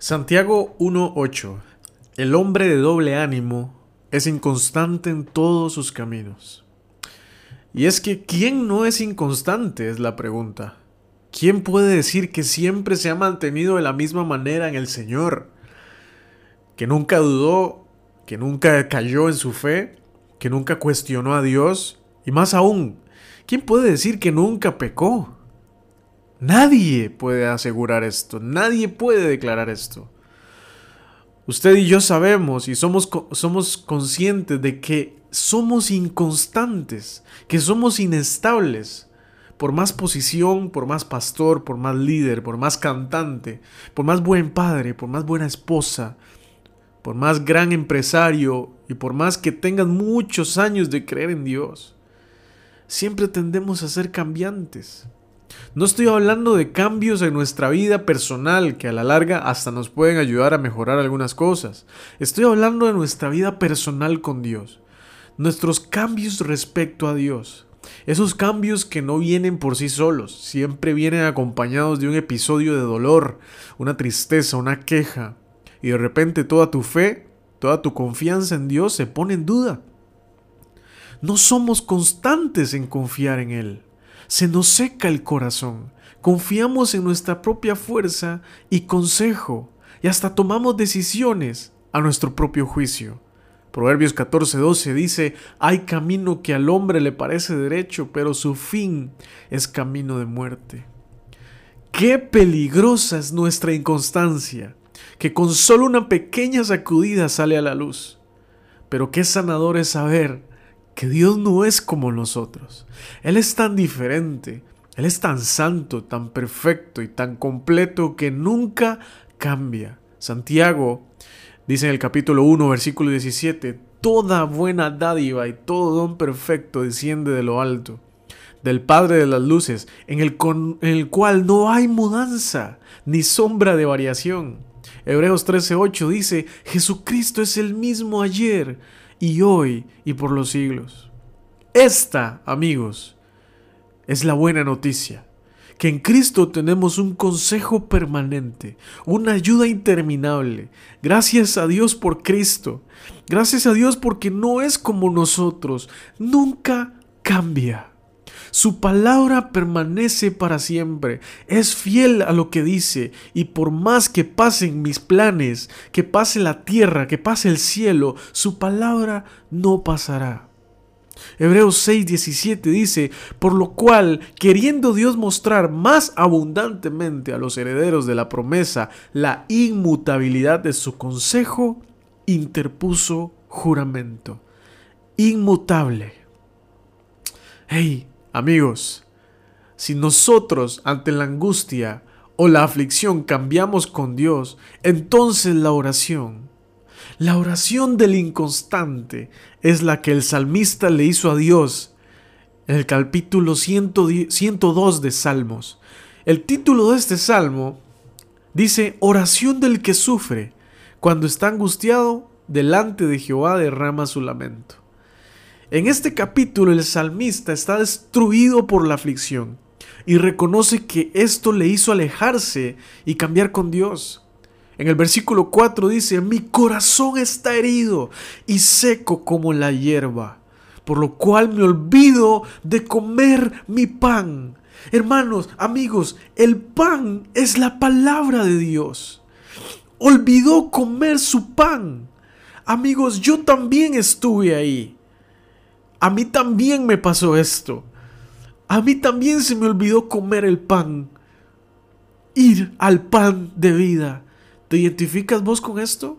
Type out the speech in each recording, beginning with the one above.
Santiago 1.8 El hombre de doble ánimo es inconstante en todos sus caminos. Y es que, ¿quién no es inconstante? Es la pregunta. ¿Quién puede decir que siempre se ha mantenido de la misma manera en el Señor? Que nunca dudó, que nunca cayó en su fe, que nunca cuestionó a Dios, y más aún, ¿quién puede decir que nunca pecó? Nadie puede asegurar esto, nadie puede declarar esto. Usted y yo sabemos y somos, somos conscientes de que somos inconstantes, que somos inestables. Por más posición, por más pastor, por más líder, por más cantante, por más buen padre, por más buena esposa, por más gran empresario y por más que tengan muchos años de creer en Dios, siempre tendemos a ser cambiantes. No estoy hablando de cambios en nuestra vida personal que a la larga hasta nos pueden ayudar a mejorar algunas cosas. Estoy hablando de nuestra vida personal con Dios. Nuestros cambios respecto a Dios. Esos cambios que no vienen por sí solos, siempre vienen acompañados de un episodio de dolor, una tristeza, una queja. Y de repente toda tu fe, toda tu confianza en Dios se pone en duda. No somos constantes en confiar en Él se nos seca el corazón. Confiamos en nuestra propia fuerza y consejo y hasta tomamos decisiones a nuestro propio juicio. Proverbios 14:12 dice, hay camino que al hombre le parece derecho, pero su fin es camino de muerte. Qué peligrosa es nuestra inconstancia, que con solo una pequeña sacudida sale a la luz. Pero qué sanador es saber que Dios no es como nosotros. Él es tan diferente, Él es tan santo, tan perfecto y tan completo que nunca cambia. Santiago dice en el capítulo 1, versículo 17, Toda buena dádiva y todo don perfecto desciende de lo alto, del Padre de las Luces, en el, en el cual no hay mudanza ni sombra de variación. Hebreos 13:8 dice, Jesucristo es el mismo ayer, y hoy y por los siglos. Esta, amigos, es la buena noticia, que en Cristo tenemos un consejo permanente, una ayuda interminable. Gracias a Dios por Cristo. Gracias a Dios porque no es como nosotros, nunca cambia. Su palabra permanece para siempre, es fiel a lo que dice, y por más que pasen mis planes, que pase la tierra, que pase el cielo, su palabra no pasará. Hebreos 6:17 dice, por lo cual, queriendo Dios mostrar más abundantemente a los herederos de la promesa la inmutabilidad de su consejo, interpuso juramento. Inmutable. Hey, Amigos, si nosotros ante la angustia o la aflicción cambiamos con Dios, entonces la oración, la oración del inconstante es la que el salmista le hizo a Dios en el capítulo 102 de Salmos. El título de este salmo dice, oración del que sufre, cuando está angustiado, delante de Jehová derrama su lamento. En este capítulo el salmista está destruido por la aflicción y reconoce que esto le hizo alejarse y cambiar con Dios. En el versículo 4 dice, mi corazón está herido y seco como la hierba, por lo cual me olvido de comer mi pan. Hermanos, amigos, el pan es la palabra de Dios. Olvidó comer su pan. Amigos, yo también estuve ahí. A mí también me pasó esto. A mí también se me olvidó comer el pan. Ir al pan de vida. ¿Te identificas vos con esto?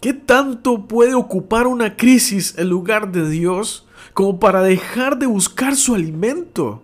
¿Qué tanto puede ocupar una crisis el lugar de Dios como para dejar de buscar su alimento?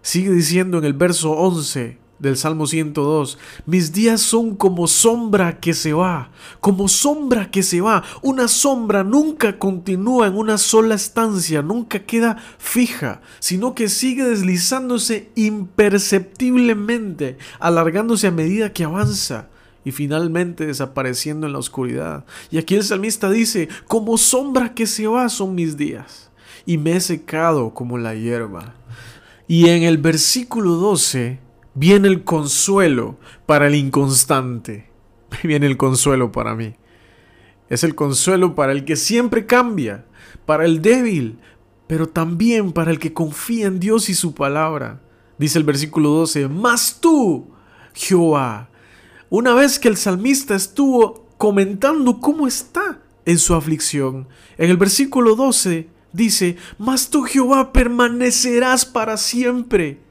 Sigue diciendo en el verso 11, del Salmo 102. Mis días son como sombra que se va, como sombra que se va. Una sombra nunca continúa en una sola estancia, nunca queda fija, sino que sigue deslizándose imperceptiblemente, alargándose a medida que avanza y finalmente desapareciendo en la oscuridad. Y aquí el salmista dice, como sombra que se va son mis días, y me he secado como la hierba. Y en el versículo 12 viene el consuelo para el inconstante. Viene el consuelo para mí. Es el consuelo para el que siempre cambia, para el débil, pero también para el que confía en Dios y su palabra. Dice el versículo 12, mas tú, Jehová, una vez que el salmista estuvo comentando cómo está en su aflicción, en el versículo 12 dice, mas tú, Jehová, permanecerás para siempre,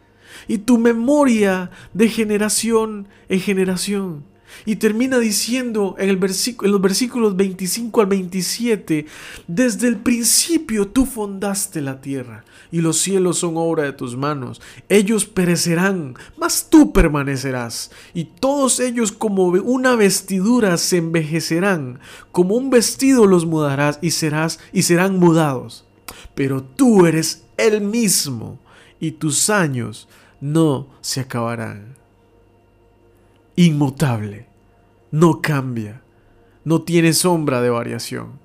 y tu memoria de generación en generación. Y termina diciendo en, el en los versículos 25 al 27, desde el principio tú fundaste la tierra y los cielos son obra de tus manos. Ellos perecerán, mas tú permanecerás. Y todos ellos como una vestidura se envejecerán, como un vestido los mudarás y serás y serán mudados. Pero tú eres el mismo y tus años no se acabarán inmutable, no cambia, no tiene sombra de variación.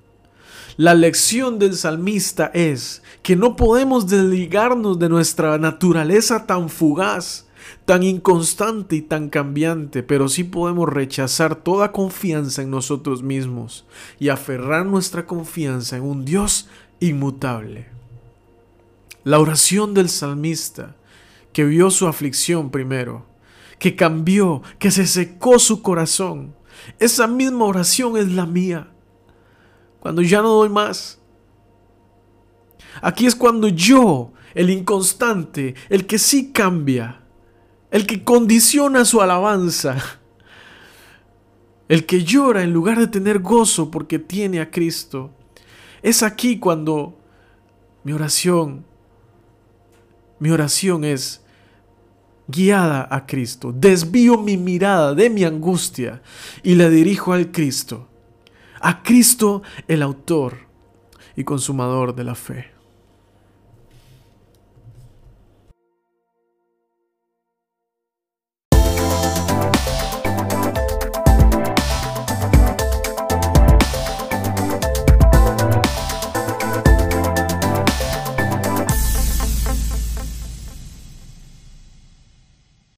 La lección del salmista es que no podemos desligarnos de nuestra naturaleza tan fugaz, tan inconstante y tan cambiante, pero sí podemos rechazar toda confianza en nosotros mismos y aferrar nuestra confianza en un Dios inmutable. La oración del salmista, que vio su aflicción primero, que cambió, que se secó su corazón. Esa misma oración es la mía. Cuando ya no doy más. Aquí es cuando yo, el inconstante, el que sí cambia, el que condiciona su alabanza, el que llora en lugar de tener gozo porque tiene a Cristo, es aquí cuando mi oración, mi oración es, guiada a Cristo. Desvío mi mirada de mi angustia y la dirijo al Cristo. A Cristo el autor y consumador de la fe.